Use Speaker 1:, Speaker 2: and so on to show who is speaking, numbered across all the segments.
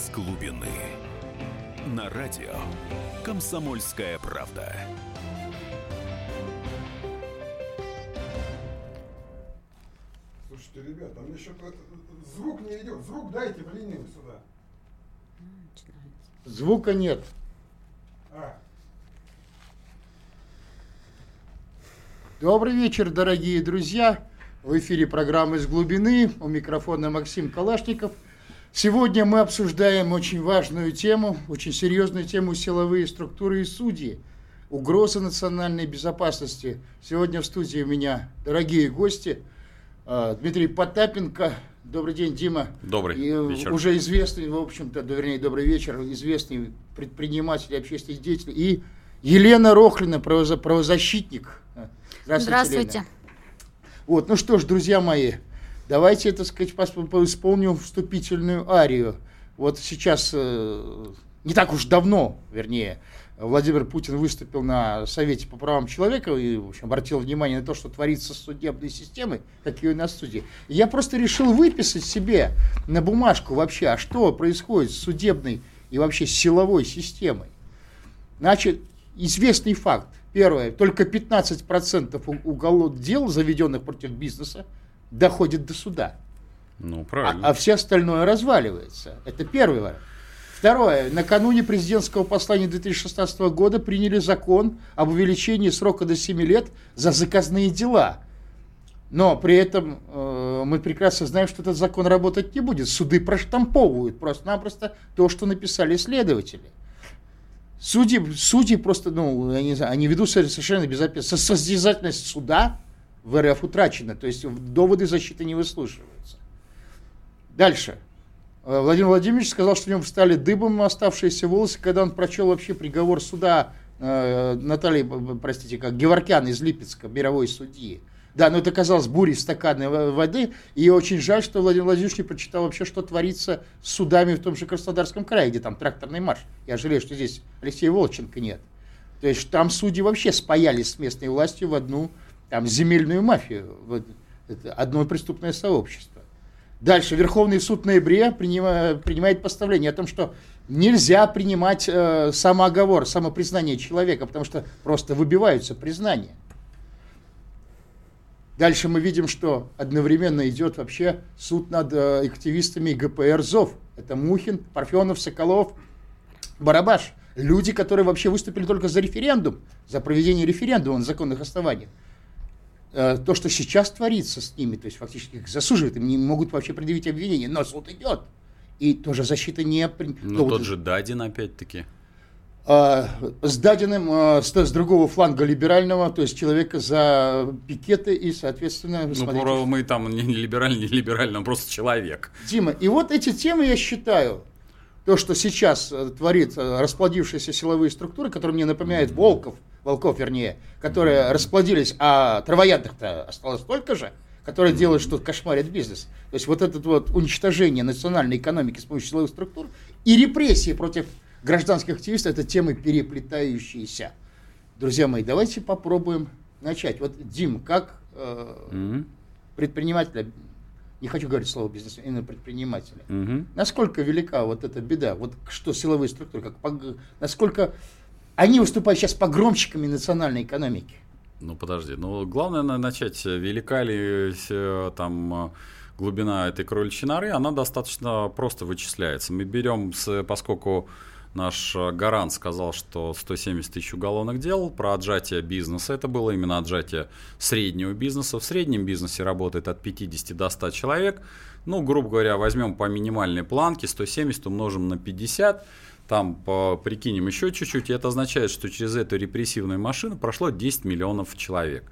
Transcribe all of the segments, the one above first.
Speaker 1: из глубины. На радио «Комсомольская правда».
Speaker 2: Слушайте, ребята, а мне что-то звук не идет. Звук дайте в линию сюда.
Speaker 3: Звука нет.
Speaker 2: А,
Speaker 3: Добрый вечер, дорогие друзья. В эфире программы «Из глубины». У микрофона Максим Калашников. Сегодня мы обсуждаем очень важную тему, очень серьезную тему силовые структуры и судьи. Угроза национальной безопасности. Сегодня в студии у меня дорогие гости. А, Дмитрий Потапенко. Добрый день, Дима.
Speaker 4: Добрый
Speaker 3: И
Speaker 4: вечер.
Speaker 3: уже известный, в общем-то, вернее, добрый вечер, известный предприниматель, общественный деятель. И Елена Рохлина, правоза- правозащитник. Здравствуйте.
Speaker 5: Здравствуйте.
Speaker 3: Елена. Вот, ну что ж, друзья мои, давайте, так сказать, исполним вступительную арию. Вот сейчас, э, не так уж давно, вернее, Владимир Путин выступил на Совете по правам человека и, в общем, обратил внимание на то, что творится с судебной системой, какие у нас судьи. И я просто решил выписать себе на бумажку вообще, а что происходит с судебной и вообще силовой системой. Значит, известный факт. Первое, только 15% у- уголовных дел, заведенных против бизнеса, доходит до суда.
Speaker 4: Ну,
Speaker 3: А,
Speaker 4: правильно.
Speaker 3: а все остальное разваливается. Это первый вариант. Второе. Накануне президентского послания 2016 года приняли закон об увеличении срока до 7 лет за заказные дела. Но при этом э, мы прекрасно знаем, что этот закон работать не будет. Суды проштамповывают просто-напросто то, что написали следователи. Судьи, судьи просто, ну, я не знаю, они ведут совершенно. Со- Состязательность суда в РФ утрачена, то есть доводы защиты не выслушиваются. Дальше. Э, Владимир Владимирович сказал, что у него встали дыбом оставшиеся волосы, когда он прочел вообще приговор суда э, Натальи, простите, как Геворкян из Липецка, мировой судьи. Да, но это казалось бурей стаканной в- воды, и очень жаль, что Владимир Владимирович не прочитал вообще, что творится с судами в том же Краснодарском крае, где там тракторный марш. Я жалею, что здесь Алексея Волченко нет. То есть там судьи вообще спаялись с местной властью в одну там, земельную мафию, вот, это одно преступное сообщество. Дальше. Верховный суд в ноябре принима- принимает постановление о том, что нельзя принимать э, самооговор, самопризнание человека, потому что просто выбиваются признания. Дальше мы видим, что одновременно идет вообще суд над э, активистами ГПР ЗОВ. Это Мухин, Парфенов, Соколов, Барабаш. Люди, которые вообще выступили только за референдум, за проведение референдума на законных основаниях. Э, То, что сейчас творится с ними, то есть фактически их засуживают, им не могут вообще предъявить обвинение, но суд идет. И тоже защита не... при-
Speaker 4: Ну,
Speaker 3: то вот
Speaker 4: тот же Дадин, опять-таки.
Speaker 3: а, с даденным а, с, с другого фланга либерального, то есть человека за пикеты и, соответственно,
Speaker 4: Ну,
Speaker 3: смотрите,
Speaker 4: про- мы там не либеральный, не либеральный, он просто человек.
Speaker 3: Дима, и вот эти темы я считаю, то, что сейчас э, творит э, расплодившиеся силовые структуры, которые мне напоминают волков, волков вернее, которые расплодились, а травоядных-то осталось столько же, которые делают, что кошмарят бизнес. То есть вот это вот уничтожение национальной экономики с помощью силовых структур и репрессии против гражданских активистов, это темы переплетающиеся. Друзья мои, давайте попробуем начать. Вот, Дим, как э,
Speaker 4: Мгм.
Speaker 3: предпринимателя, не хочу говорить слово бизнес, именно предпринимателя,
Speaker 4: Мгм.
Speaker 3: насколько велика вот эта беда, вот что силовые структуры, как, насколько они выступают сейчас погромщиками национальной экономики.
Speaker 4: Ну, подожди. Ну, главное на- начать, э, велика ли э, там э, глубина этой кроличьей норы, она достаточно просто вычисляется. Мы берем, с, поскольку наш гарант сказал, что 170 тысяч уголовных дел про отжатие бизнеса, это было именно отжатие среднего бизнеса. В среднем бизнесе работает от 50 до 100 человек. Ну, грубо говоря, возьмем по минимальной планке, 170 умножим на 50, там прикинем еще чуть-чуть, и это означает, что через эту репрессивную машину прошло 10 миллионов человек.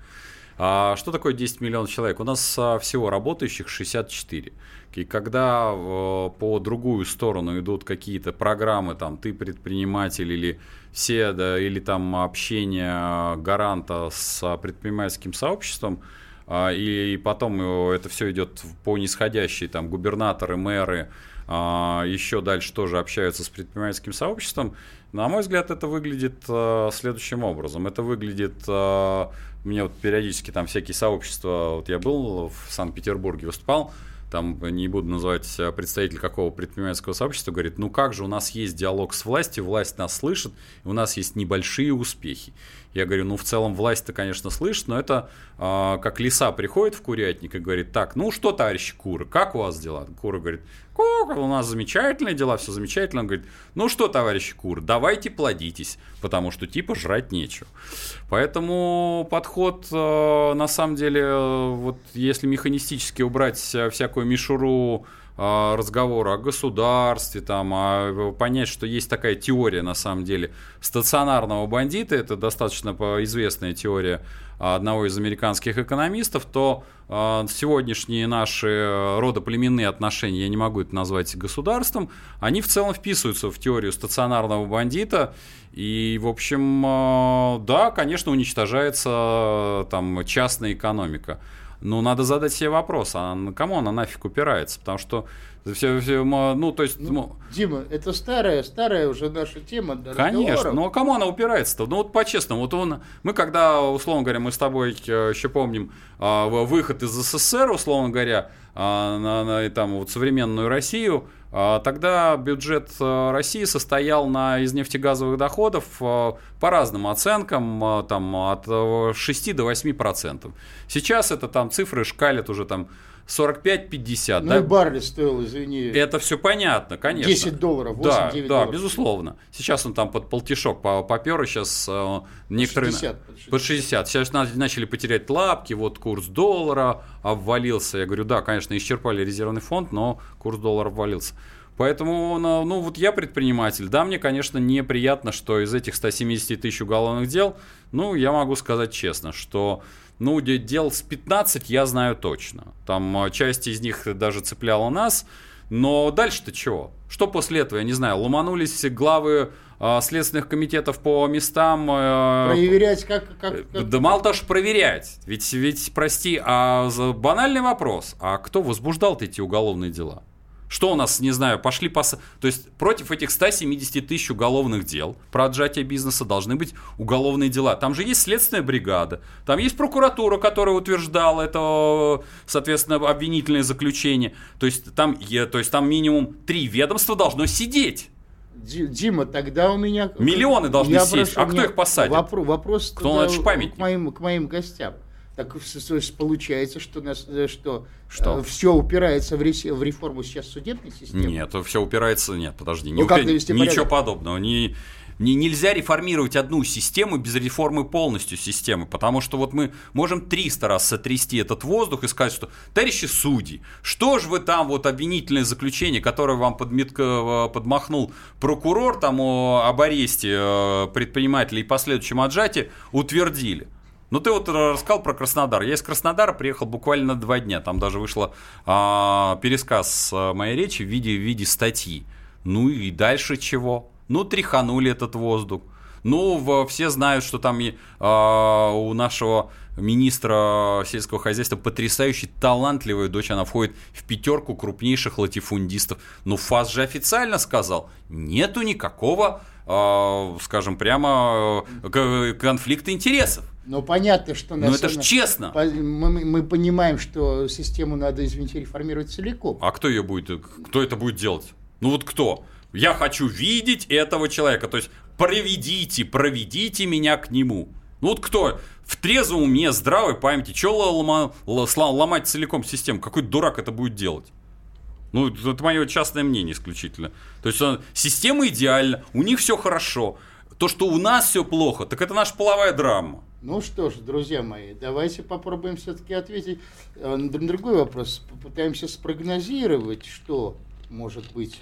Speaker 4: А что такое 10 миллионов человек? У нас а, всего работающих 64. И когда э, по другую сторону идут какие-то программы, там, ты предприниматель или все, да, или там общение гаранта с предпринимательским сообществом, а, и, потом э, это все идет по нисходящей, там, губернаторы, мэры, еще дальше тоже общаются с предпринимательским сообществом. На мой взгляд, это выглядит э, следующим образом. Это выглядит, э, мне вот периодически там всякие сообщества, вот я был в Санкт-Петербурге, выступал, там не буду называть э, представитель какого предпринимательского сообщества, говорит, ну как же, у нас есть диалог с властью, власть нас слышит, у нас есть небольшие успехи. Я говорю, ну в целом власть-то, конечно, слышит, но это э, как лиса приходит в курятник и говорит, так, ну что, товарищи куры, как у вас дела? Кура говорит, как, у нас замечательные дела, все замечательно. Он говорит, ну что, товарищи куры, давайте плодитесь, потому что типа жрать нечего. Поэтому подход, э, на самом деле, э, вот если механистически убрать всякую мишуру разговора о государстве, там, а понять, что есть такая теория, на самом деле, стационарного бандита, это достаточно известная теория одного из американских экономистов, то э, сегодняшние наши родоплеменные отношения, я не могу это назвать государством, они в целом вписываются в теорию стационарного бандита, и, в общем, э, да, конечно, уничтожается там частная экономика. Ну, надо задать себе вопрос, а на кому она нафиг упирается? Потому что все, все, ну, то есть... Ну,
Speaker 3: Дима, это старая, старая уже наша тема для
Speaker 4: Конечно, но ну, а кому она упирается-то? Ну, вот по-честному, вот он, мы когда, условно говоря, мы с тобой э, еще помним а, выход из СССР, условно говоря, а, на, на там, вот, современную Россию, тогда бюджет э, России состоял на, из нефтегазовых доходов э, по разным оценкам э, там, от 6 до 8 процентов. Сейчас это там цифры шкалят уже там 45-50. Ну
Speaker 3: да? и Барли стоил, извини.
Speaker 4: Это все понятно, конечно.
Speaker 3: 10 долларов, 8
Speaker 4: да,
Speaker 3: 9
Speaker 4: да,
Speaker 3: долларов.
Speaker 4: безусловно. Сейчас он там под полтишок попер, и сейчас э, некоторые... 60, под 60. Под 60. Сейчас начали потерять лапки, вот курс доллара обвалился. Я говорю, да, конечно, исчерпали резервный фонд, но курс доллара обвалился. Поэтому, ну, вот я предприниматель. Да, мне, конечно, неприятно, что из этих 170 тысяч уголовных дел, ну, я могу сказать честно, что ну, дел с 15 я знаю точно. Там а, часть из них даже цепляла нас. Но дальше-то чего? Что после этого, я не знаю, ломанулись главы э, следственных комитетов по местам.
Speaker 3: Э, проверять, как, как,
Speaker 4: как... Да мало того, что проверять. Ведь, ведь, прости, а банальный вопрос. А кто возбуждал эти уголовные дела? Что у нас, не знаю, пошли по... То есть против этих 170 тысяч уголовных дел про отжатие бизнеса должны быть уголовные дела. Там же есть следственная бригада, там есть прокуратура, которая утверждала это, соответственно, обвинительное заключение. То есть там, то есть там минимум три ведомства должно сидеть.
Speaker 3: Дима, тогда у меня...
Speaker 4: Миллионы должны я сесть. Прошу, а кто их посадит?
Speaker 3: Вопрос, вопрос кто к моим, к моим гостям. Так получается, что, нас, э, что, что? Э, все упирается в, в реформу сейчас судебной системы?
Speaker 4: Нет, все упирается... Нет, подожди. Ну, не как упи... Ничего подобного. Не, не, нельзя реформировать одну систему без реформы полностью системы, потому что вот мы можем 300 раз сотрясти этот воздух и сказать, что, товарищи судьи, что же вы там, вот обвинительное заключение, которое вам подмет, э, подмахнул прокурор там о, об аресте предпринимателей и последующем отжатии, утвердили? Ну, ты вот рассказал про Краснодар. Я из Краснодара приехал буквально два дня. Там даже вышел а, пересказ а, моей речи в виде, в виде статьи. Ну и дальше чего? Ну, тряханули этот воздух. Ну, в, все знают, что там а, у нашего министра сельского хозяйства потрясающий талантливая дочь. Она входит в пятерку крупнейших латифундистов. Но ФАС же официально сказал, нету никакого, а, скажем прямо, э, конфликта интересов.
Speaker 3: Ну, понятно, что...
Speaker 4: Ну, это же честно.
Speaker 3: Мы, мы понимаем, что систему надо, извините, реформировать целиком.
Speaker 4: А кто ее будет, кто это будет делать? Ну, вот кто? Я хочу видеть этого человека. То есть, проведите, проведите меня к нему. Ну, вот кто? В трезвом уме, здравой памяти. Че лома, ломать целиком систему? Какой дурак это будет делать? Ну, это мое частное мнение исключительно. То есть, система идеальна, у них все хорошо. То, что у нас все плохо, так это наша половая драма.
Speaker 3: Ну что ж, друзья мои, давайте попробуем все-таки ответить э, на другой вопрос. Попытаемся спрогнозировать, что может быть,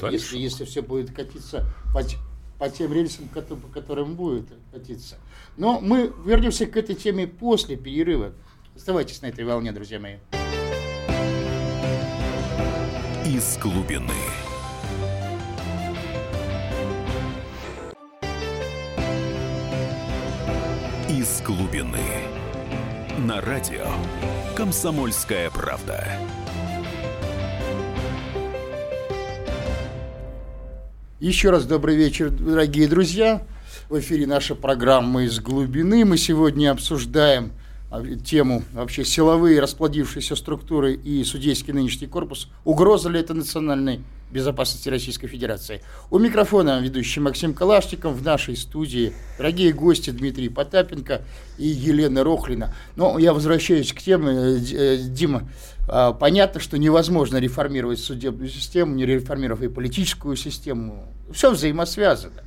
Speaker 3: э, если, если все будет катиться по, по тем рельсам, по которым будет катиться. Но мы вернемся к этой теме после перерыва. Оставайтесь на этой волне, друзья мои.
Speaker 1: Из глубины. Из глубины. На радио «Комсомольская правда».
Speaker 3: Еще раз добрый вечер, дорогие друзья. В эфире наша программа «Из глубины». Мы сегодня обсуждаем а, тему вообще силовые расплодившиеся структуры и судейский нынешний корпус, угроза ли это национальной безопасности Российской Федерации. У микрофона ведущий Максим Калашников в нашей студии. Дорогие гости Дмитрий Потапенко и Елена Рохлина. Но я возвращаюсь к теме. Э, э, Дима, а, понятно, что невозможно реформировать судебную систему, не реформировав и политическую систему. Все взаимосвязано.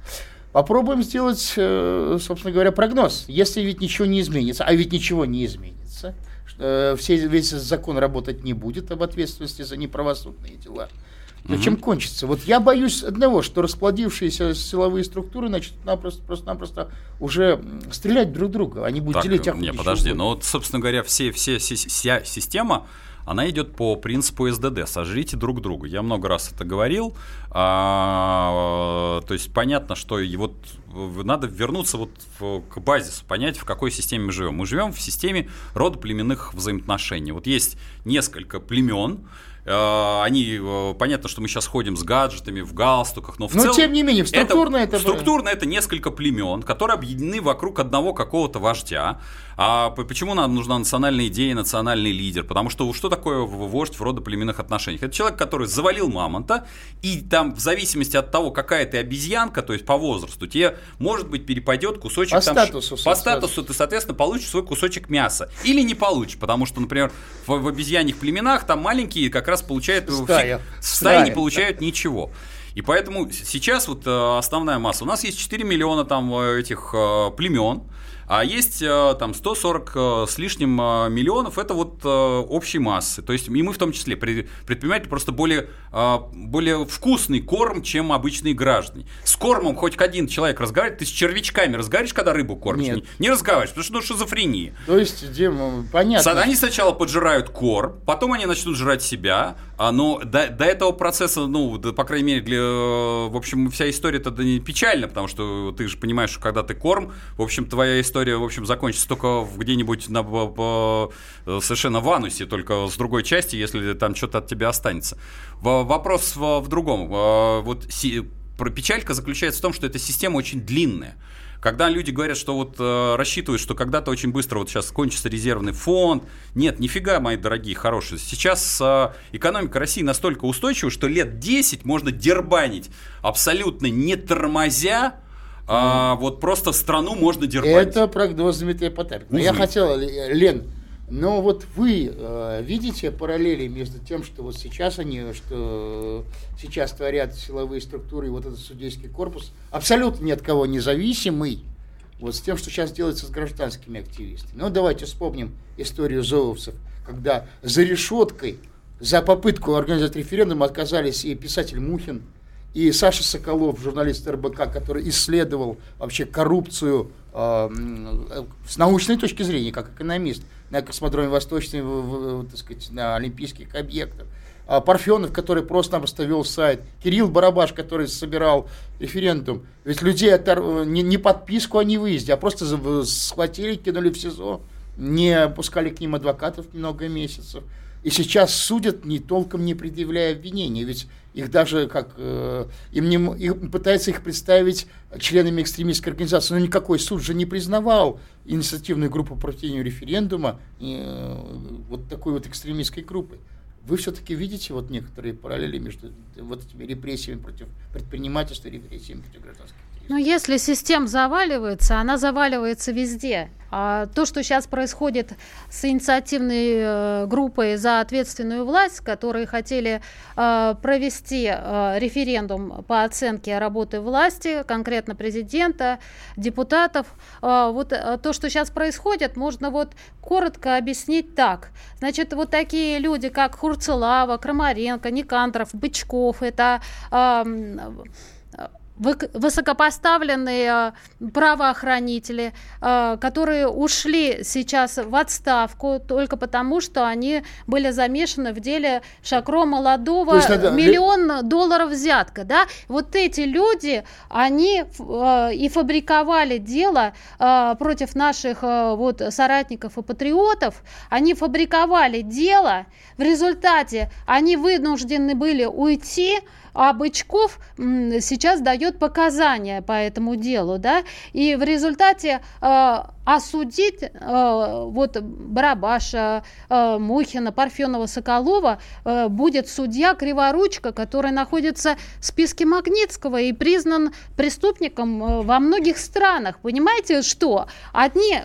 Speaker 3: Попробуем сделать, э, собственно говоря, прогноз. Если ведь ничего не изменится, а ведь ничего не изменится, все, весь закон работать не будет об ответственности за неправосудные дела – но угу. чем кончится? Вот я боюсь одного, что расплодившиеся силовые структуры начнут напросто, просто-напросто уже стрелять друг друга. Они будут так, делить охоту.
Speaker 4: Не, подожди, ну вот, собственно говоря, все, все, вся система, она идет по принципу СДД. Сожрите друг друга. Я много раз это говорил. А, то есть понятно, что и вот надо вернуться вот в, к базису, понять, в какой системе мы живем. Мы живем в системе родоплеменных взаимоотношений. Вот есть несколько племен, они, э, понятно, что мы сейчас ходим с гаджетами, в галстуках, но в
Speaker 3: но,
Speaker 4: целом...
Speaker 3: тем не менее, структурно это...
Speaker 4: это структурно это несколько племен, которые объединены вокруг одного какого-то вождя. А почему нам нужна национальная идея, национальный лидер? Потому что что такое вождь в родоплеменных отношениях? Это человек, который завалил мамонта, и там в зависимости от того, какая ты обезьянка, то есть по возрасту, тебе, может быть, перепадет кусочек...
Speaker 3: По там, статусу.
Speaker 4: По статусу ты, соответственно, получишь свой кусочек мяса. Или не получишь, потому что, например, в, в обезьяньих племенах там маленькие как раз получают...
Speaker 3: Стая.
Speaker 4: В стае не получают ничего. И поэтому сейчас вот э, основная масса. У нас есть 4 миллиона там э, этих э, племен. А есть э, там 140 э, с лишним э, миллионов, это вот общей массы. То есть и мы в том числе, предприниматели просто более, более вкусный корм, чем обычные граждане. С кормом хоть один человек разговаривает, ты с червячками разговариваешь, когда рыбу кормишь?
Speaker 3: Нет.
Speaker 4: Не, не разговариваешь, потому что ну, шизофрения.
Speaker 3: То есть, Дима, понятно.
Speaker 4: Они сначала поджирают корм, потом они начнут жрать себя, а, но до, до этого процесса, ну, да, по крайней мере, для, в общем, вся история тогда не печальна, потому что ты же понимаешь, что когда ты корм, в общем, твоя история в общем, закончится только где-нибудь на, по, совершенно в анусе, только с другой части, если там что-то от тебя останется. Вопрос в, в другом. Вот си, печалька заключается в том, что эта система очень длинная. Когда люди говорят, что вот э, рассчитывают, что когда-то очень быстро вот сейчас кончится резервный фонд, нет, нифига, мои дорогие, хорошие. Сейчас э, экономика России настолько устойчива, что лет 10 можно дербанить абсолютно не тормозя, а, вот просто страну можно дербанить.
Speaker 3: Это прогноз Дмитрия Потапенко. Я хотел, Лен, но вот вы э, видите параллели между тем, что вот сейчас они, что сейчас творят силовые структуры и вот этот судейский корпус, абсолютно ни от кого независимый, вот с тем, что сейчас делается с гражданскими активистами. Ну, давайте вспомним историю зоовцев, когда за решеткой за попытку организовать референдум отказались и писатель Мухин, и Саша Соколов, журналист РБК, который исследовал вообще коррупцию э, с научной точки зрения, как экономист, на космодроме Восточный, в, в, так сказать, на олимпийских объектах. А Парфенов, который просто-напросто вел сайт. Кирилл Барабаш, который собирал референдум. Ведь людей отор... не, не подписку о невыезде, а просто схватили, кинули в СИЗО. Не пускали к ним адвокатов много месяцев. И сейчас судят, не толком не предъявляя обвинения. Ведь их даже как э, им не их, пытается их представить членами экстремистской организации, но никакой суд же не признавал инициативную группу проведению референдума э, вот такой вот экстремистской группой. Вы все-таки видите вот некоторые параллели между вот этими репрессиями против предпринимательства и репрессиями против гражданских
Speaker 5: ну, если система заваливается, она заваливается везде. А то, что сейчас происходит с инициативной э, группой за ответственную власть, которые хотели э, провести э, референдум по оценке работы власти, конкретно президента, депутатов, вот то, что сейчас происходит, можно вот коротко объяснить так. Значит, вот такие люди, как Хурцелава, Крамаренко, Никандров, Бычков, это э, высокопоставленные э, правоохранители, э, которые ушли сейчас в отставку только потому, что они были замешаны в деле Шакро Молодого, есть, надо... миллион долларов взятка, да, вот эти люди, они э, и фабриковали дело против наших вот соратников и патриотов, они фабриковали дело, в результате они вынуждены были уйти, а Бычков сейчас дает показания по этому делу, да, и в результате э, осудить э, вот Барабаша, э, Мухина, Парфенова, Соколова будет судья Криворучка, который находится в списке Магнитского и признан преступником во многих странах. Понимаете, что? Одни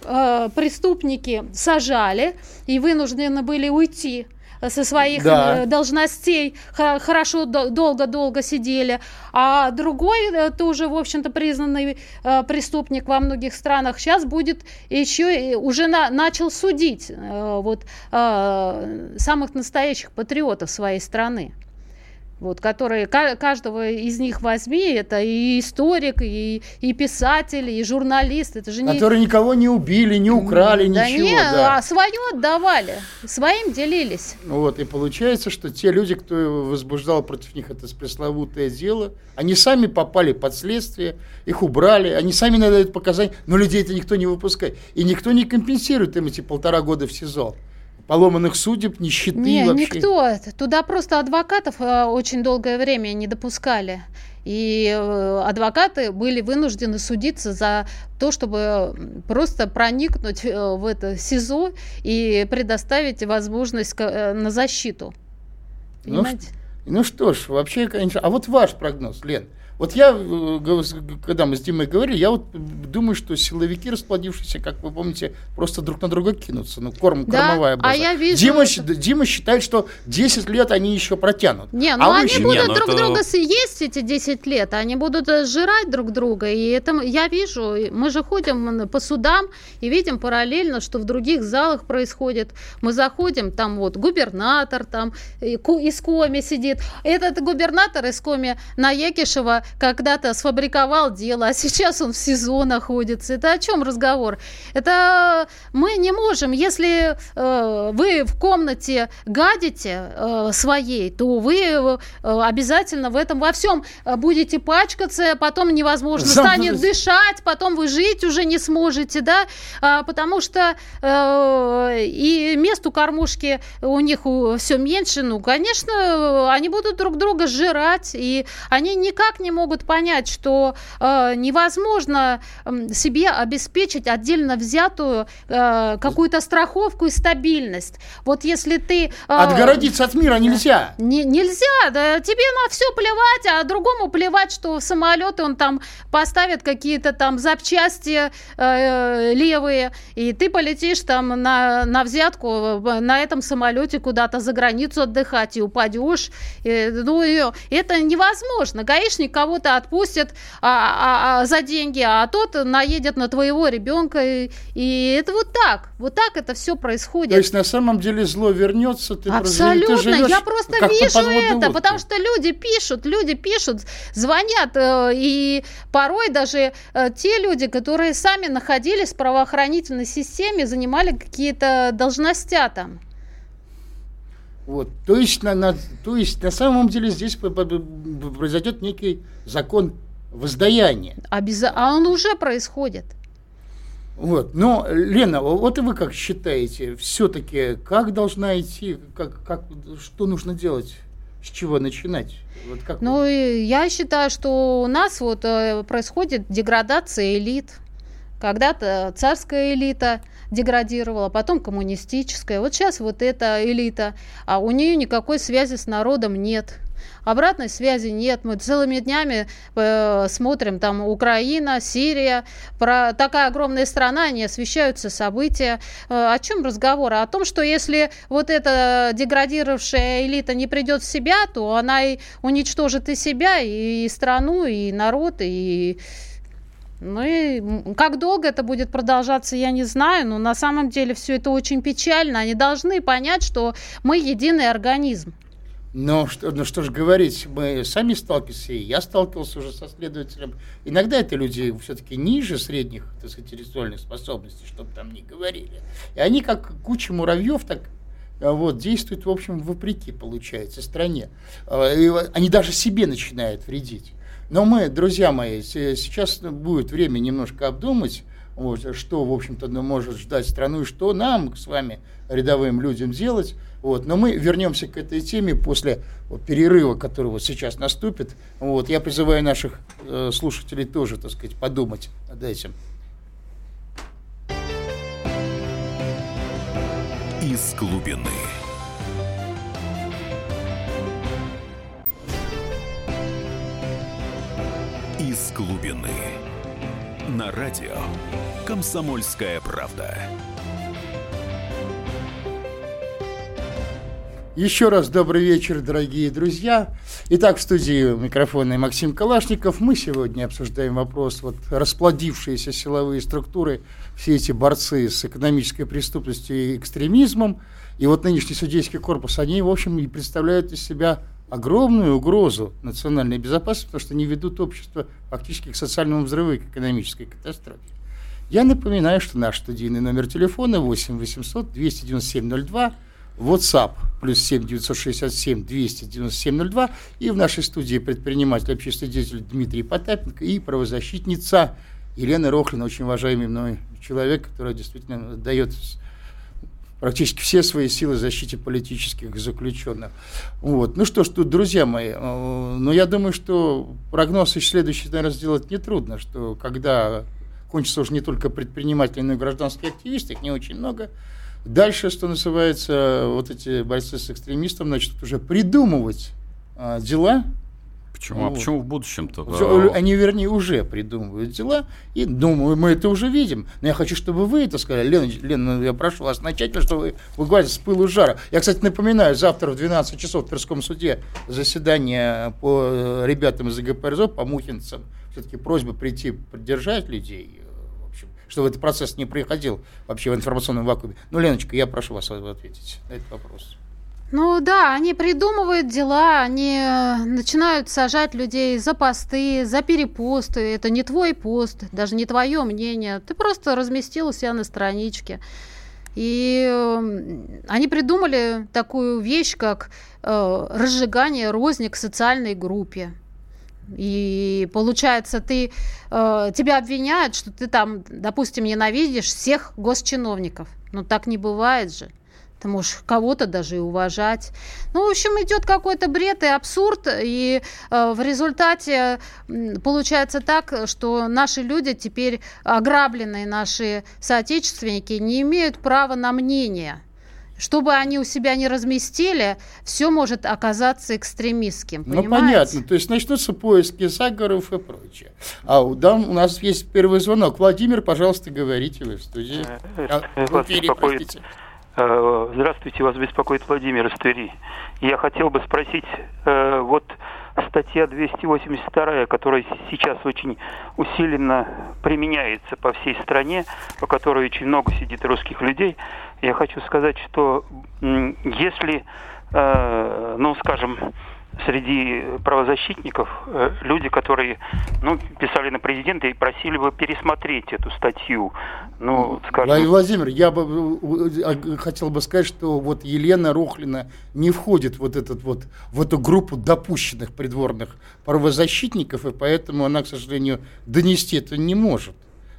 Speaker 5: преступники сажали и вынуждены были уйти со своих да. Э, должностей хорошо долго-долго сидели, а другой э, тоже, в общем-то, признанный э, преступник во многих странах сейчас будет еще уже на, начал судить вот самых настоящих патриотов своей страны вот, которые каждого из них возьми, это и историк, и, и писатель, и журналист, это же
Speaker 3: не... Которые никого не убили, не украли, да ничего.
Speaker 5: Не, да, а свое отдавали, своим делились.
Speaker 3: Вот, и получается, что те люди, кто возбуждал против них это пресловутое дело, они сами попали под следствие, их убрали, они сами надают показания, но людей это никто не выпускает. И никто не компенсирует им эти полтора года в СИЗО поломанных судеб, нищеты
Speaker 5: не,
Speaker 3: вообще?
Speaker 5: никто. Туда просто адвокатов э, очень долгое время не допускали. И э, адвокаты были вынуждены судиться за то, чтобы просто проникнуть э, в это СИЗО и предоставить возможность на защиту.
Speaker 3: Ну Понимаете? Ну, ну что ж, вообще, конечно. А вот ваш прогноз, Лен. Вот я, э, когда мы с Димой говорили, я вот думаю, что силовики, расплодившиеся, как вы помните, просто друг на друга кинутся. Ну, корм, да, кормовая база.
Speaker 5: А я вижу...
Speaker 3: Дима, Дима считает, что 10 лет они еще протянут.
Speaker 5: Не, ну а они еще... будут не, ну друг это... друга съесть эти 10 лет, они будут э, жрать друг друга. И это я вижу, мы же ходим по судам и видим параллельно, что в других залах происходит. Мы заходим, там вот губернатор там из Коми сидит. Этот губернатор из Коми на Якишева когда-то сфабриковал дело, а сейчас он в СИЗО находится. Это о чем разговор? Это мы не можем, если э, вы в комнате гадите э, своей, то вы э, обязательно в этом во всем будете пачкаться, потом невозможно станет дышать, потом вы жить уже не сможете, да, а, потому что э, и мест у кормушки у них все меньше, ну, конечно, они будут друг друга сжирать, и они никак не могут понять, что э, невозможно себе обеспечить отдельно взятую э, какую-то страховку и стабильность. Вот если ты... Э,
Speaker 3: Отгородиться от мира нельзя.
Speaker 5: Не, нельзя, да, тебе на все плевать, а другому плевать, что в самолеты он там поставит какие-то там запчасти э, левые, и ты полетишь там на, на взятку э, на этом самолете куда-то за границу отдыхать и упадешь. И, ну, и, это невозможно. Гаишник кого-то отпустит а, а, а, за деньги, а тот наедет на твоего ребенка. И, и это вот так. Вот так это все происходит.
Speaker 3: То есть на самом деле зло вернется,
Speaker 5: ты Абсолютно. Ты я просто вижу это, лодки. потому что люди пишут, люди пишут, звонят. Э, и порой даже э, те люди, которые сами находились в правоохранительной системе, занимали какие-то должностя там.
Speaker 3: Вот. То, есть, на, на, то есть на самом деле здесь произойдет некий закон воздаяния.
Speaker 5: Обяз... А он уже происходит.
Speaker 3: Вот. Но, Лена, вот и вы как считаете, все-таки как должна идти, как, как, что нужно делать? С чего начинать?
Speaker 5: Вот как ну, вы? я считаю, что у нас вот э, происходит деградация элит. Когда-то царская элита деградировала, потом коммунистическая. Вот сейчас вот эта элита, а у нее никакой связи с народом нет. Обратной связи нет. Мы целыми днями э, смотрим там Украина, Сирия. Про такая огромная страна, не освещаются события. Э, о чем разговор? О том, что если вот эта деградировавшая элита не придет в себя, то она и уничтожит и себя, и страну, и народ, и ну и как долго это будет продолжаться, я не знаю, но на самом деле все это очень печально. Они должны понять, что мы единый организм.
Speaker 3: Но что, ну что ж говорить, мы сами сталкивались, и я сталкивался уже со следователем. Иногда это люди все-таки ниже средних, так сказать, интеллектуальных способностей, чтобы там не говорили. И они как куча муравьев, так а, вот, действуют, в общем, вопреки, получается, стране. А, и они даже себе начинают вредить. Но мы, друзья мои, сейчас будет время немножко обдумать вот, что, в общем-то, ну, может ждать страну и что нам с вами, рядовым людям, делать. Вот. Но мы вернемся к этой теме после перерыва, который вот сейчас наступит. Вот. Я призываю наших э, слушателей тоже, так сказать, подумать над этим.
Speaker 1: Из глубины. Из глубины. На радио «Комсомольская правда».
Speaker 3: Еще раз добрый вечер, дорогие друзья. Итак, в студии микрофона Максим Калашников. Мы сегодня обсуждаем вопрос вот расплодившиеся силовые структуры, все эти борцы с экономической преступностью и экстремизмом. И вот нынешний судейский корпус, они, в общем, и представляют из себя огромную угрозу национальной безопасности, потому что они ведут общество фактически к социальному взрыву и к экономической катастрофе. Я напоминаю, что наш студийный номер телефона 8 800 297 02 WhatsApp плюс 7 967 297 02 и в нашей студии предприниматель, общественный деятель Дмитрий Потапенко и правозащитница Елена Рохлина, очень уважаемый мной человек, который действительно дает практически все свои силы в защите политических заключенных. Вот. Ну что ж, тут, друзья мои, э, но я думаю, что прогноз следующий, наверное, сделать нетрудно, что когда кончатся уже не только предприниматели, но и гражданские активисты, их не очень много, Дальше, что называется, вот эти бойцы с экстремистом начнут уже придумывать а, дела.
Speaker 4: Почему? А почему в будущем-то?
Speaker 3: Все, они, вернее, уже придумывают дела. И думаю, мы это уже видим. Но я хочу, чтобы вы это сказали. Лена, Лена ну, я прошу вас начать, что вы, вы говорите с пылу жара. Я, кстати, напоминаю, завтра в 12 часов в Тверском суде заседание по э, ребятам из ГПРЗО, по мухинцам. Все-таки просьба прийти поддержать людей чтобы этот процесс не происходил вообще в информационном вакууме. Ну, Леночка, я прошу вас ответить на этот вопрос.
Speaker 5: Ну да, они придумывают дела, они э, начинают сажать людей за посты, за перепосты. Это не твой пост, даже не твое мнение. Ты просто разместил себя на страничке. И э, они придумали такую вещь, как э, разжигание розни к социальной группе. И получается, ты, э, тебя обвиняют, что ты там, допустим, ненавидишь всех госчиновников. Но так не бывает же. Ты можешь кого-то даже и уважать. Ну, в общем, идет какой-то бред и абсурд, и э, в результате э, получается так, что наши люди теперь ограбленные, наши соотечественники, не имеют права на мнение. Чтобы они у себя не разместили, все может оказаться экстремистским.
Speaker 3: Ну, понятно. То есть начнутся поиски заговоров и прочее. А у, да, у нас есть первый звонок. Владимир, пожалуйста, говорите вы в студии.
Speaker 6: Э, а, э, вас беспокоит... Э, здравствуйте, вас беспокоит Владимир из Твери. Я хотел бы спросить, вот статья 282, которая сейчас очень усиленно применяется по всей стране, по которой очень много сидит русских людей, я хочу сказать, что если, э, ну, скажем, среди правозащитников э, люди, которые ну, писали на президента и просили бы пересмотреть эту статью. Ну,
Speaker 3: скажем... Владимир, я бы а, хотел бы сказать, что вот Елена Рохлина не входит вот этот вот, в эту группу допущенных придворных правозащитников, и поэтому она, к сожалению, донести это не может.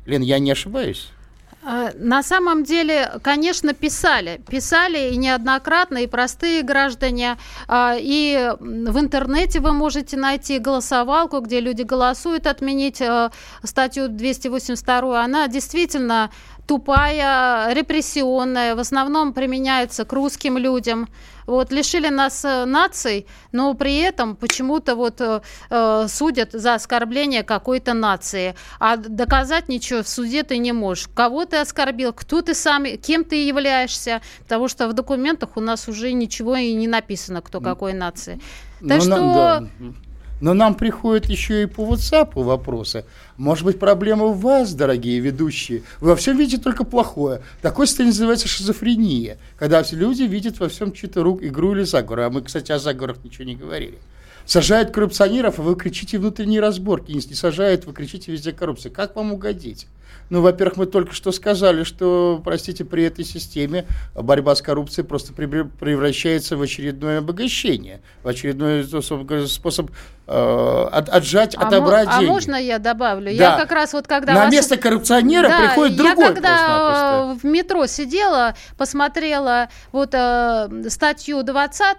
Speaker 3: Лен, я не ошибаюсь?
Speaker 5: А, на самом деле, конечно, писали. Писали и неоднократно, и простые граждане. А, и в интернете вы можете найти голосовалку, где люди голосуют отменить а, статью 282. Она действительно тупая, репрессионная, в основном применяется к русским людям. Вот, лишили нас э, наций, но при этом почему-то вот э, э, судят за оскорбление какой-то нации. А доказать ничего в суде ты не можешь. Кого ты оскорбил, кто ты сам, кем ты являешься, потому что в документах у нас уже ничего и не написано, кто какой нации. Так ну, что...
Speaker 3: да. Но нам приходят еще и по WhatsApp вопросы. Может быть, проблема в вас, дорогие ведущие? Вы во всем видите только плохое. Такой состояние называется шизофрения, когда люди видят во всем чью-то рук, игру или заговор. А мы, кстати, о заговорах ничего не говорили. Сажают коррупционеров, а вы кричите внутренние разборки. Не сажают, вы кричите везде коррупция. Как вам угодить? Ну, во-первых, мы только что сказали, что, простите, при этой системе борьба с коррупцией просто превращается в очередное обогащение, в очередной способ э, отжать, а отобрать
Speaker 5: мо-
Speaker 3: деньги.
Speaker 5: А можно я добавлю? Да. Я как раз вот когда...
Speaker 3: На вас... место коррупционера да, приходит другой
Speaker 5: Я когда в метро сидела, посмотрела вот э, статью 20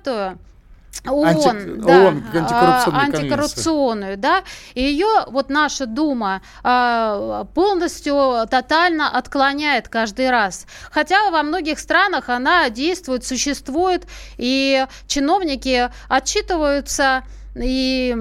Speaker 5: ООН, Анти... да, ООН антикоррупционную, антикоррупционную да, и ее вот наша Дума э, полностью, тотально отклоняет каждый раз. Хотя во многих странах она действует, существует, и чиновники отчитываются и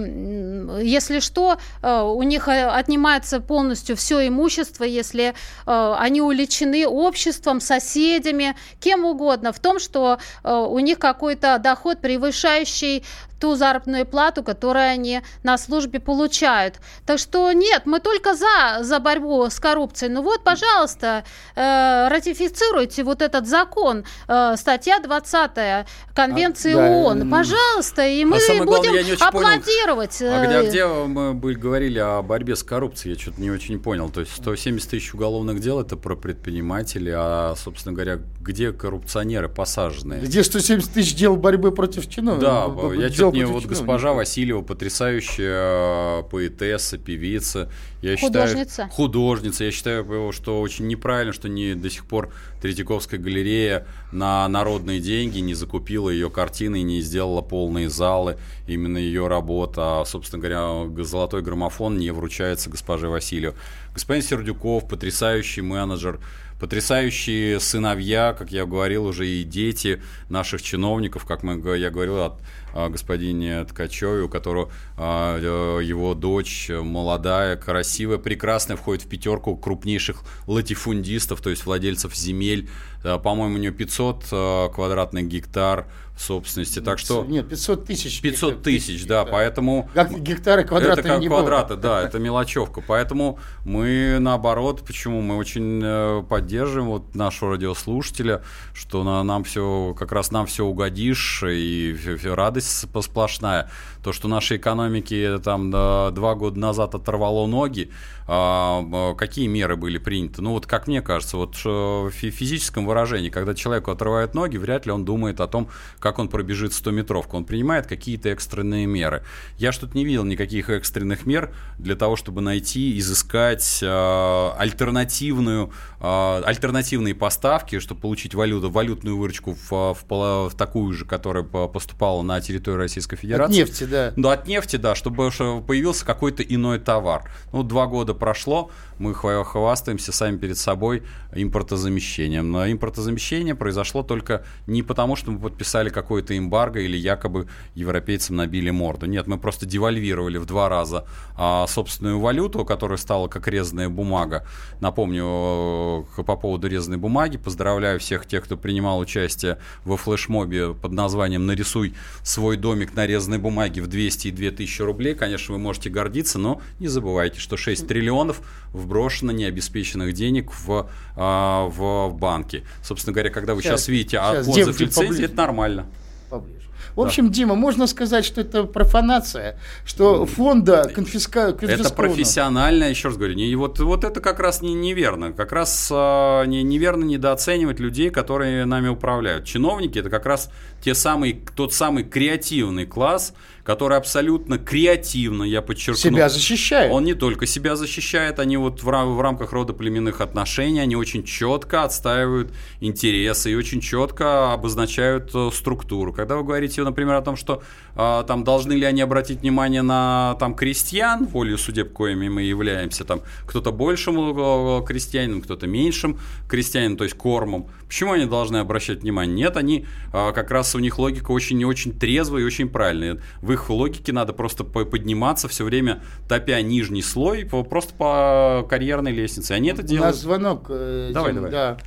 Speaker 5: если что, э, у них э, отнимается полностью все имущество, если э, они уличены обществом, соседями, кем угодно, в том, что у них какой-то доход, превышающий ту заработную плату, которую они на службе получают. Так что нет, мы только за, за борьбу с коррупцией. Ну вот, пожалуйста, э, ратифицируйте вот этот закон, э, статья 20 Конвенции а, ООН. Да. Пожалуйста, и мы а будем главное, аплодировать.
Speaker 4: Понял, а где, а где мы были, говорили о борьбе с коррупцией? Я что-то не очень понял. То есть 170 тысяч уголовных дел это про предпринимателей, а, собственно говоря, где коррупционеры посажены?
Speaker 3: Где 170 тысяч дел борьбы против чиновников?
Speaker 4: Да, я что мне вот госпожа Васильева, потрясающая поэтесса, певица. Я
Speaker 5: художница.
Speaker 4: Считаю, художница. Я считаю, что очень неправильно, что не до сих пор Третьяковская галерея на народные деньги не закупила ее картины и не сделала полные залы. Именно ее работа. А, собственно говоря, золотой граммофон не вручается госпоже Васильеву. Господин Сердюков, потрясающий менеджер, потрясающие сыновья, как я говорил, уже и дети наших чиновников, как мы, я говорил, от господине Ткачеве, у которого а, э, его дочь молодая, красивая, прекрасная, входит в пятерку крупнейших латифундистов, то есть владельцев земель. Э, по-моему, у нее 500 э, квадратных гектар собственности. Так что...
Speaker 3: Нет, 500 тысяч.
Speaker 4: 500 тысяч, да, да, поэтому...
Speaker 3: Как гектары, квадраты
Speaker 4: Это как квадраты, да, это мелочевка. Поэтому мы, наоборот, почему? Мы очень поддерживаем вот нашего радиослушателя, что на, нам все, как раз нам все угодишь, и рады радость сплошная. То, что нашей экономике там два года назад оторвало ноги, а, какие меры были приняты? Ну вот, как мне кажется, вот в физическом выражении, когда человеку отрывают ноги, вряд ли он думает о том, как он пробежит 100-метровку. Он принимает какие-то экстренные меры. Я что-то не видел никаких экстренных мер для того, чтобы найти, изыскать э, альтернативную, э, альтернативные поставки, чтобы получить валюту, валютную выручку в, в, в такую же, которая поступала на территорию Российской Федерации.
Speaker 3: От нефти, да.
Speaker 4: Да, от нефти, да, чтобы появился какой-то иной товар. Ну, два года прошло, мы хвастаемся сами перед собой импортозамещением. Но импортозамещение произошло только не потому, что мы подписали какое-то эмбарго или якобы европейцам набили морду. Нет, мы просто девальвировали в два раза а, собственную валюту, которая стала как резаная бумага. Напомню э, по поводу резаной бумаги. Поздравляю всех тех, кто принимал участие во флешмобе под названием «Нарисуй свой домик на резаной бумаге в 200 и 2000 рублей». Конечно, вы можете гордиться, но не забывайте, что 6 триллионов вброшено необеспеченных денег в, а, в, банке. Собственно говоря, когда вы сейчас, сейчас видите сейчас, отзыв лицензии, это нормально.
Speaker 3: Поближе. В общем, да. Дима, можно сказать, что это профанация, что фонда конфиска...
Speaker 4: Это профессионально, еще раз говорю, не, вот, вот это как раз не, неверно. Как раз а, не, неверно недооценивать людей, которые нами управляют. Чиновники это как раз те самые, тот самый креативный класс, который абсолютно креативно, я подчеркну.
Speaker 3: Себя защищает.
Speaker 4: Он не только себя защищает, они вот в, в рамках родоплеменных отношений, они очень четко отстаивают интересы и очень четко обозначают э, структуру. Когда вы говорите, например, о том, что э, там должны ли они обратить внимание на там крестьян, волю судеб, коими мы являемся, там кто-то большим э, крестьянином, кто-то меньшим крестьянином, то есть кормом. Почему они должны обращать внимание? Нет, они э, как раз у них логика очень очень трезвая и очень правильная. В их логике надо просто подниматься все время, топя нижний слой, просто по карьерной лестнице. Они это делают.
Speaker 3: У нас звонок. Э, давай, Дим, давай. Да.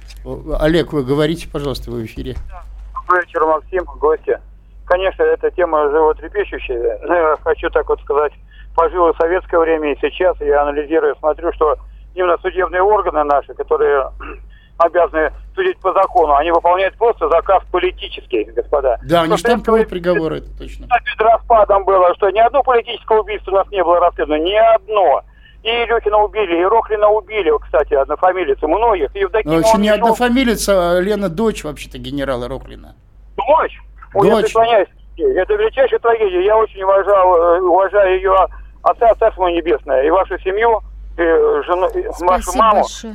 Speaker 3: Олег, вы говорите, пожалуйста, вы в эфире.
Speaker 7: Добрый вечер, Максим, гости. Конечно, эта тема животрепещущая. Но я хочу так вот сказать, пожил в советское время, и сейчас я анализирую, смотрю, что именно судебные органы наши, которые обязаны судить по закону. Они выполняют просто заказ политический, господа.
Speaker 3: Да, они штамповые приговоры, это точно.
Speaker 7: Перед распадом было, что ни одно политическое убийство у нас не было расследовано, ни одно. И Илюхина убили, и Рохлина убили, кстати, однофамилица, многих. И
Speaker 3: Евдокимова Но еще не однофамилица, а Лена дочь вообще-то генерала Рохлина.
Speaker 7: Дочь? Ой, дочь. я преклоняюсь. Это величайшая трагедия. Я очень уважал, э, уважаю ее отца, Царство Небесное, и вашу семью, и жену, и вашу маму. Большое.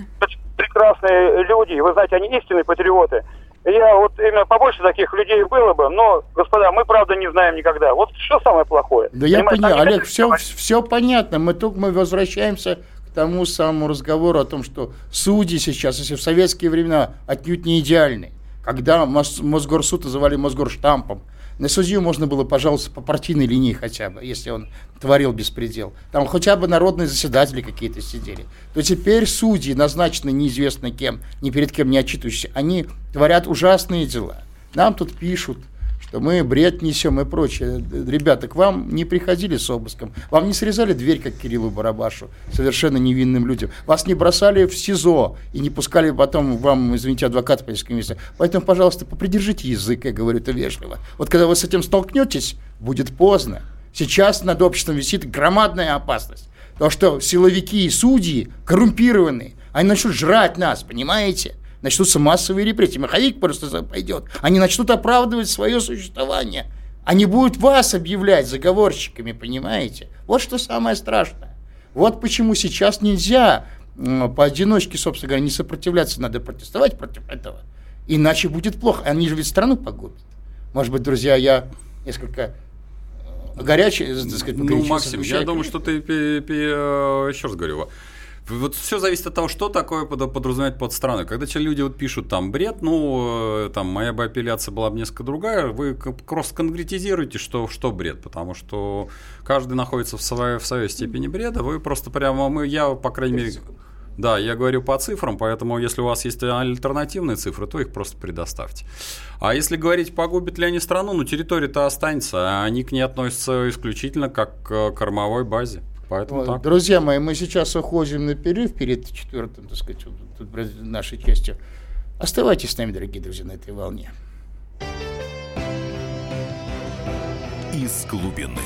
Speaker 7: Прекрасные люди, вы знаете, они истинные патриоты. Я вот именно побольше таких людей было бы, но, господа, мы правда не знаем никогда. Вот что самое плохое?
Speaker 3: Да я понял, Олег, все, все понятно. Мы только мы возвращаемся к тому самому разговору о том, что судьи сейчас, если в советские времена отнюдь не идеальны, когда Мосгорсуд называли Мосгорштампом, на судью можно было, пожалуйста, по партийной линии хотя бы, если он творил беспредел. Там хотя бы народные заседатели какие-то сидели. То теперь судьи, назначенные неизвестно кем, ни перед кем не отчитывающиеся, они творят ужасные дела. Нам тут пишут, что мы бред несем и прочее. Ребята, к вам не приходили с обыском, вам не срезали дверь, как Кириллу Барабашу, совершенно невинным людям. Вас не бросали в СИЗО и не пускали потом вам, извините, адвоката по месте. Поэтому, пожалуйста, попридержите язык, я говорю это вежливо. Вот когда вы с этим столкнетесь, будет поздно. Сейчас над обществом висит громадная опасность. То, что силовики и судьи коррумпированы, они начнут жрать нас, понимаете? Начнутся массовые репрессии. Маховик просто пойдет. Они начнут оправдывать свое существование. Они будут вас объявлять заговорщиками, понимаете? Вот что самое страшное. Вот почему сейчас нельзя поодиночке, собственно говоря, не сопротивляться, надо протестовать против этого. Иначе будет плохо. Они же ведь страну погубят. Может быть, друзья, я несколько э, горячий, так сказать,
Speaker 4: Ну, Максим, я думаю, что ты, э, еще раз говорю, вот все зависит от того, что такое подразумевать под страной. Когда люди вот пишут там бред, ну, э, там, моя бы апелляция была бы несколько другая, вы просто конкретизируете, что, что бред, потому что каждый находится в своей, в своей степени бреда, вы просто прямо, мы, я, по крайней мере, да, я говорю по цифрам, поэтому если у вас есть альтернативные цифры, то их просто предоставьте. А если говорить, погубит ли они страну, ну территория-то останется, а они к ней относятся исключительно как к кормовой базе. Поэтому вот.
Speaker 3: так. Друзья мои, мы сейчас уходим на перерыв перед четвертым, так сказать, тут, нашей частью. Оставайтесь с нами, дорогие друзья, на этой волне.
Speaker 1: Из глубины.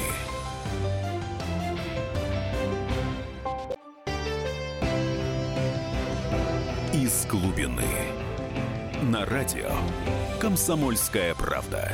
Speaker 1: Из глубины. На радио «Комсомольская правда».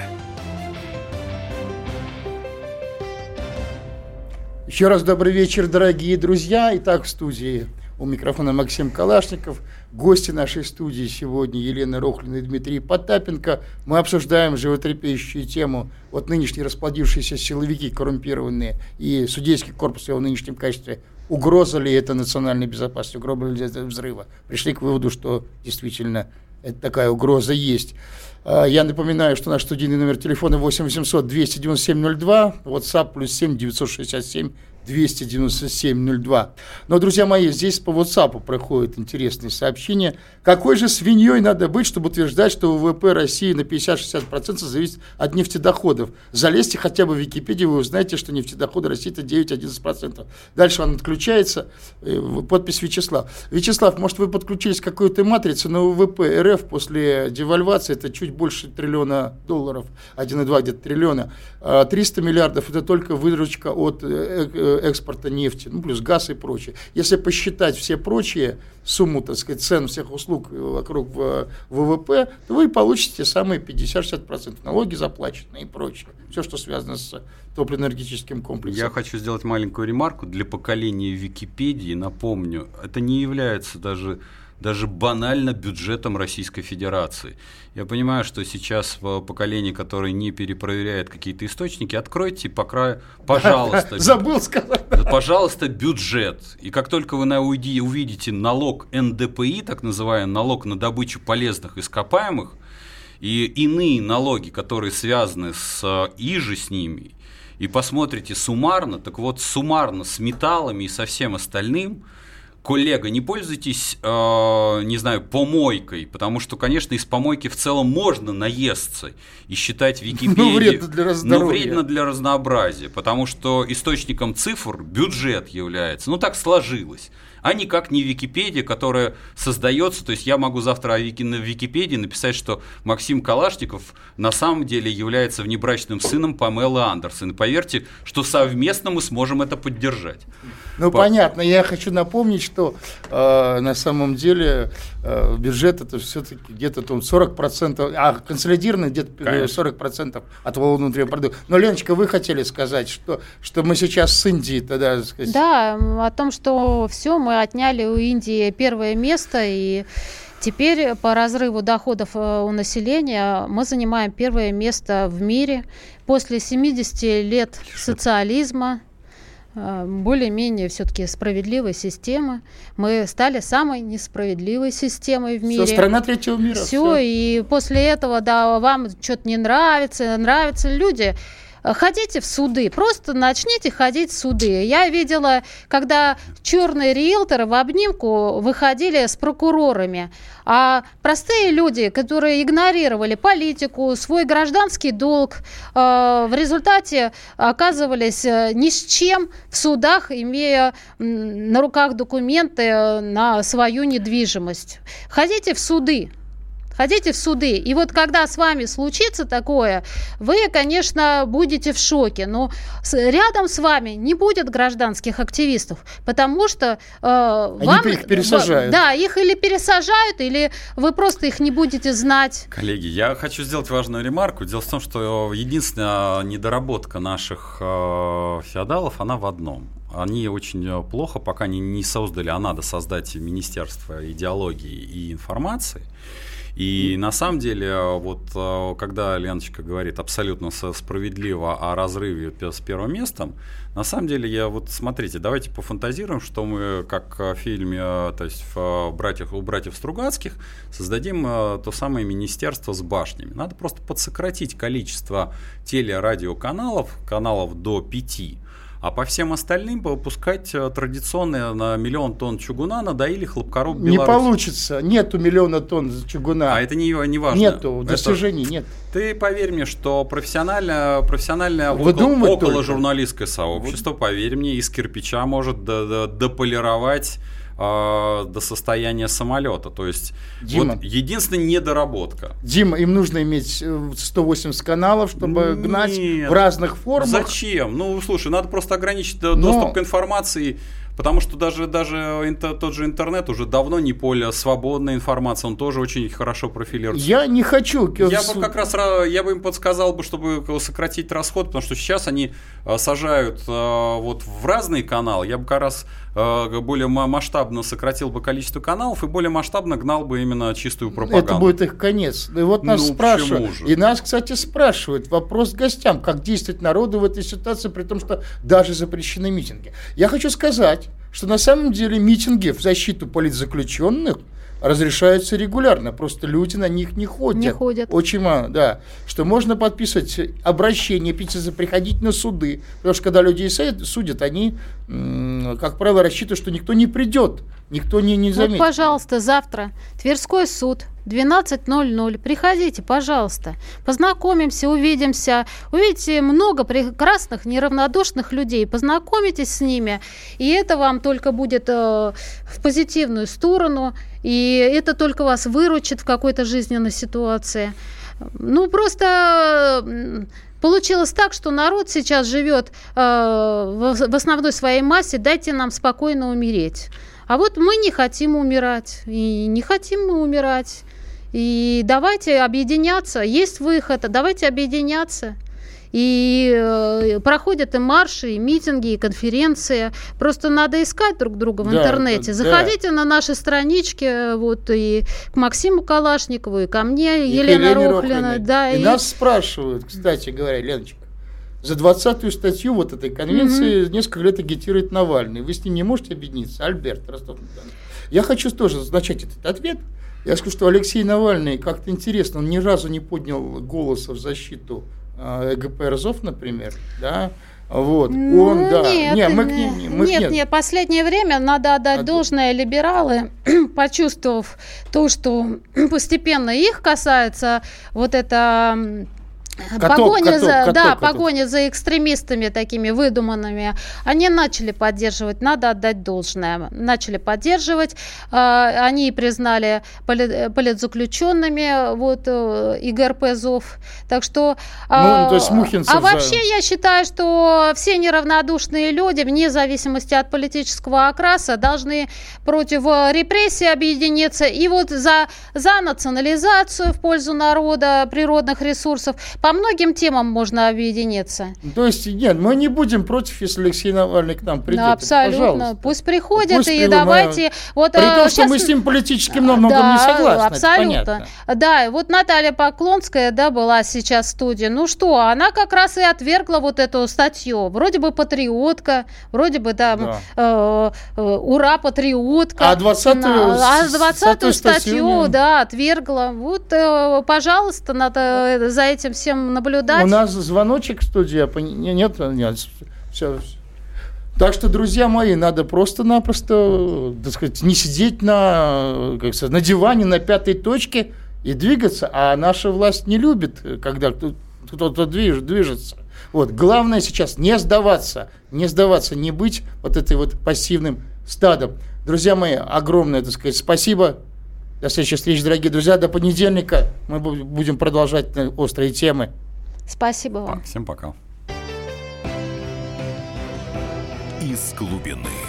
Speaker 3: Еще раз добрый вечер, дорогие друзья. Итак, в студии у микрофона Максим Калашников. Гости нашей студии сегодня Елена Рохлина и Дмитрий Потапенко. Мы обсуждаем животрепещущую тему вот нынешние расплодившиеся силовики коррумпированные и судейский корпус в его нынешнем качестве. Угроза ли это национальной безопасности, угроза ли это взрыва? Пришли к выводу, что действительно это такая угроза есть. А, я напоминаю, что наш студийный номер телефона 8 800 297 02, WhatsApp плюс 7 967 297-02. Но, друзья мои, здесь по WhatsApp проходит интересные сообщения. Какой же свиньей надо быть, чтобы утверждать, что ВВП России на 50-60% зависит от нефтедоходов? Залезьте хотя бы в Википедию, вы узнаете, что нефтедоходы России это 9-11%. Дальше он отключается. Э, подпись Вячеслав. Вячеслав, может, вы подключились к какой-то матрице, но ВВП РФ после девальвации это чуть больше триллиона долларов, 1,2 где-то триллиона. 300 а миллиардов это только выручка от э, э, экспорта нефти, ну, плюс газ и прочее. Если посчитать все прочие сумму, так сказать, цен всех услуг вокруг ВВП, то вы получите самые 50-60%. Налоги заплачены и прочее. Все, что связано с топливно-энергетическим комплексом.
Speaker 4: Я хочу сделать маленькую ремарку для поколения Википедии. Напомню, это не является даже даже банально бюджетом Российской Федерации. Я понимаю, что сейчас в поколении, которое не перепроверяет какие-то источники, откройте, по краю, пожалуйста.
Speaker 3: Забыл сказать.
Speaker 4: Пожалуйста, бюджет. И как только вы на уйди, увидите налог НДПИ, так называемый налог на добычу полезных ископаемых, и иные налоги, которые связаны с иже с ними, и посмотрите суммарно, так вот суммарно с металлами и со всем остальным – коллега, не пользуйтесь, э, не знаю, помойкой, потому что, конечно, из помойки в целом можно наесться и считать Википедию. Но вредно для Но вредно для разнообразия, потому что источником цифр бюджет является. Ну, так сложилось а никак не Википедия, которая создается. То есть я могу завтра о Вики, на Википедии написать, что Максим Калашников на самом деле является внебрачным сыном Памелы Андерсон. И поверьте, что совместно мы сможем это поддержать.
Speaker 3: Ну, По... понятно. Я хочу напомнить, что э, на самом деле э, бюджет это все-таки где-то там 40%, а консолидированный где-то 40% от внутреннего продукта. Но, Леночка, вы хотели сказать, что, что мы сейчас с Индией тогда...
Speaker 5: Сказать... Да, о том, что все, мы отняли у Индии первое место, и Теперь по разрыву доходов э, у населения мы занимаем первое место в мире. После 70 лет социализма, э, более-менее все-таки справедливой системы. Мы стали самой несправедливой системой в мире.
Speaker 3: Все, страна третьего мира.
Speaker 5: Все, все. и после этого, да, вам что-то не нравится, нравятся люди ходите в суды, просто начните ходить в суды. Я видела, когда черные риэлторы в обнимку выходили с прокурорами, а простые люди, которые игнорировали политику, свой гражданский долг, э, в результате оказывались э, ни с чем в судах, имея на руках документы э, на свою недвижимость. Ходите в суды. Ходите в суды. И вот когда с вами случится такое, вы, конечно, будете в шоке. Но рядом с вами не будет гражданских активистов, потому что э, Они вам...
Speaker 3: их пересажают.
Speaker 5: Да, их или пересажают, или вы просто их не будете знать.
Speaker 4: Коллеги, я хочу сделать важную ремарку. Дело в том, что единственная недоработка наших э, феодалов, она в одном они очень плохо, пока не, не создали, а надо создать Министерство идеологии и информации. И на самом деле, вот э, когда Леночка говорит абсолютно справедливо о разрыве с первым местом, на самом деле, я вот, смотрите, давайте пофантазируем, что мы, как в фильме, то есть в братьях, у братьев Стругацких, создадим то самое министерство с башнями. Надо просто подсократить количество телерадиоканалов, каналов до пяти, а по всем остальным выпускать э, традиционные на миллион тонн чугуна надоили хлопкоруб
Speaker 3: Беларуси. Не получится. Нету миллиона тонн чугуна.
Speaker 4: А это не, не важно.
Speaker 3: Нету достижений, это... нет.
Speaker 4: Ты поверь мне, что профессиональное, профессиональное около, около журналистское сообщество, вот. поверь мне, из кирпича может дополировать э, до состояния самолета. То есть Дима, вот единственная недоработка.
Speaker 3: Дима, им нужно иметь 180 э, каналов, чтобы Нет, гнать в разных формах.
Speaker 4: Зачем? Ну, слушай, надо просто ограничить Но... доступ к информации Потому что даже, даже тот же интернет уже давно не поле свободной информации, он тоже очень хорошо профилируется.
Speaker 3: Я не хочу.
Speaker 4: Я бы как раз я бы им подсказал бы, чтобы сократить расход, потому что сейчас они э, сажают э, вот в разные каналы. Я бы как раз э, более масштабно сократил бы количество каналов и более масштабно гнал бы именно чистую пропаганду.
Speaker 3: Это будет их конец. И вот нас ну, спрашивают. И нас, кстати, спрашивают вопрос гостям, как действовать народу в этой ситуации, при том, что даже запрещены митинги. Я хочу сказать, что на самом деле митинги в защиту политзаключенных разрешаются регулярно, просто люди на них не ходят.
Speaker 5: Не ходят.
Speaker 3: Очень мало, да. Что можно подписывать обращение, петиции, приходить на суды. Потому что когда людей судят, они, как правило, рассчитывают, что никто не придет, никто не, не заметит.
Speaker 5: Вот, пожалуйста, завтра Тверской суд 12.00. Приходите, пожалуйста. Познакомимся, увидимся. Увидите много прекрасных, неравнодушных людей. Познакомитесь с ними. И это вам только будет э, в позитивную сторону. И это только вас выручит в какой-то жизненной ситуации. Ну, просто Получилось так, что народ сейчас живет э, в, в основной своей массе, дайте нам спокойно умереть. А вот мы не хотим умирать, и не хотим мы умирать. И давайте объединяться. Есть выход, давайте объединяться. И э, проходят и марши, и митинги, и конференции. Просто надо искать друг друга в да, интернете. Заходите да. на наши странички, вот и к Максиму Калашникову, и ко мне, и Елена Рохлина.
Speaker 3: Да, и, и нас спрашивают, кстати говоря, Леночка, за 20-ю статью вот этой конвенции mm несколько лет агитирует Навальный. Вы с ним не можете объединиться? Альберт Ростов. Я хочу тоже начать этот ответ я скажу, что Алексей Навальный как-то интересно, он ни разу не поднял голоса в защиту а, ЭГП РЗОВ, например, да, Вот, ну, он, да.
Speaker 5: Нет, нет, мы, мы, нет, нет, нет, последнее время надо отдать а должное либералы, почувствовав то, что постепенно их касается вот это Каток, погоня каток, за, каток, да, каток. погоня за экстремистами такими выдуманными, они начали поддерживать, надо отдать должное, начали поддерживать, э, они признали поли, политзаключенными, вот, э, ИГРП ЗОВ, так что... Э, ну, то есть Мухинцев А вообще я считаю, что все неравнодушные люди, вне зависимости от политического окраса, должны против репрессий объединиться, и вот за, за национализацию в пользу народа, природных ресурсов, по многим темам можно объединиться.
Speaker 3: То есть, нет, мы не будем против, если Алексей Навальный к нам придет.
Speaker 5: Ну, абсолютно. Пожалуйста. Пусть приходит Пусть и давайте...
Speaker 3: Вот, При том, сейчас... что мы с ним политически много да, не согласны.
Speaker 5: Абсолютно. Да, вот Наталья Поклонская, да, была сейчас в студии. Ну что, она как раз и отвергла вот эту статью. Вроде бы патриотка, вроде бы, да, да. Э, э, ура, патриотка.
Speaker 3: А 20-ю,
Speaker 5: а 20 статью, да, отвергла. Вот, э, пожалуйста, надо за этим всем будем наблюдать.
Speaker 3: У нас звоночек в студии, нет, нет, все. Так что, друзья мои, надо просто-напросто, так сказать, не сидеть на, как сказать, на диване на пятой точке и двигаться, а наша власть не любит, когда кто-то движ, движется. Вот, главное сейчас не сдаваться, не сдаваться, не быть вот этой вот пассивным стадом. Друзья мои, огромное, так сказать, спасибо. До следующих встреч, дорогие друзья. До понедельника мы будем продолжать острые темы.
Speaker 5: Спасибо вам.
Speaker 4: Всем пока.
Speaker 1: Из глубины.